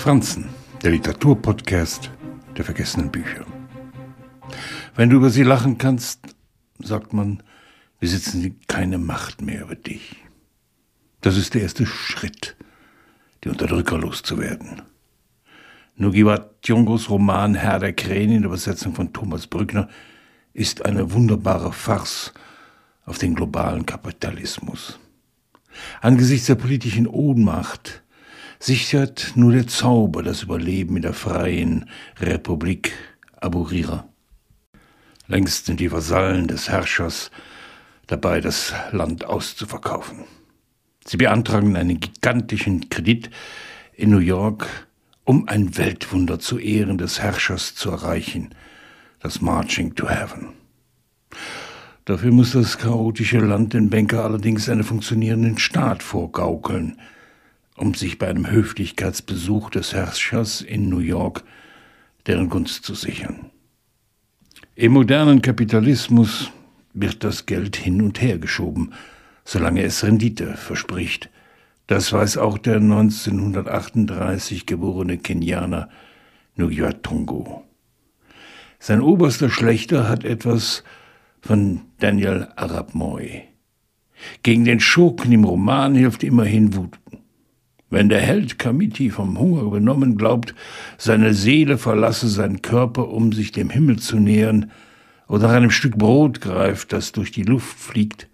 Franzen, der Literaturpodcast der vergessenen Bücher. Wenn du über sie lachen kannst, sagt man, besitzen sie keine Macht mehr über dich. Das ist der erste Schritt, die Unterdrücker loszuwerden. Nugiwa Tjongos Roman Herr der Krähen in der Übersetzung von Thomas Brückner ist eine wunderbare Farce auf den globalen Kapitalismus. Angesichts der politischen Ohnmacht sichert nur der Zauber das Überleben in der freien Republik Aburira. Längst sind die Vasallen des Herrschers dabei, das Land auszuverkaufen. Sie beantragen einen gigantischen Kredit in New York, um ein Weltwunder zu Ehren des Herrschers zu erreichen, das Marching to Heaven. Dafür muss das chaotische Land den Banker allerdings einen funktionierenden Staat vorgaukeln, um sich bei einem Höflichkeitsbesuch des Herrschers in New York deren Gunst zu sichern. Im modernen Kapitalismus wird das Geld hin und her geschoben, solange es Rendite verspricht. Das weiß auch der 1938 geborene Kenianer Nuyatongo. Sein oberster Schlechter hat etwas von Daniel Arab Moy. Gegen den Schurken im Roman hilft immerhin Wut. Wenn der Held Kamiti vom Hunger benommen glaubt, seine Seele verlasse seinen Körper, um sich dem Himmel zu nähern, oder nach einem Stück Brot greift, das durch die Luft fliegt,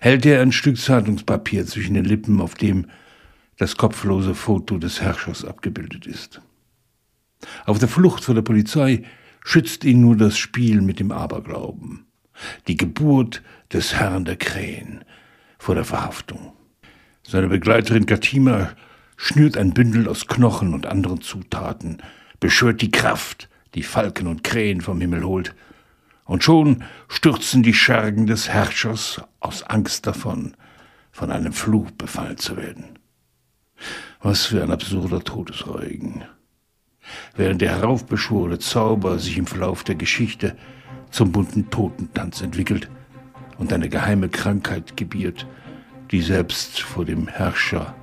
hält er ein Stück Zeitungspapier zwischen den Lippen, auf dem das kopflose Foto des Herrschers abgebildet ist. Auf der Flucht vor der Polizei schützt ihn nur das Spiel mit dem Aberglauben, die Geburt des Herrn der Krähen vor der Verhaftung. Seine Begleiterin Katima schnürt ein Bündel aus Knochen und anderen Zutaten, beschwört die Kraft, die Falken und Krähen vom Himmel holt, und schon stürzen die Schergen des Herrschers aus Angst davon, von einem Fluch befallen zu werden. Was für ein absurder Todesreugen. Während der heraufbeschworene Zauber sich im Verlauf der Geschichte zum bunten Totentanz entwickelt und eine geheime Krankheit gebiert, die selbst vor dem Herrscher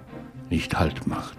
nicht Halt macht.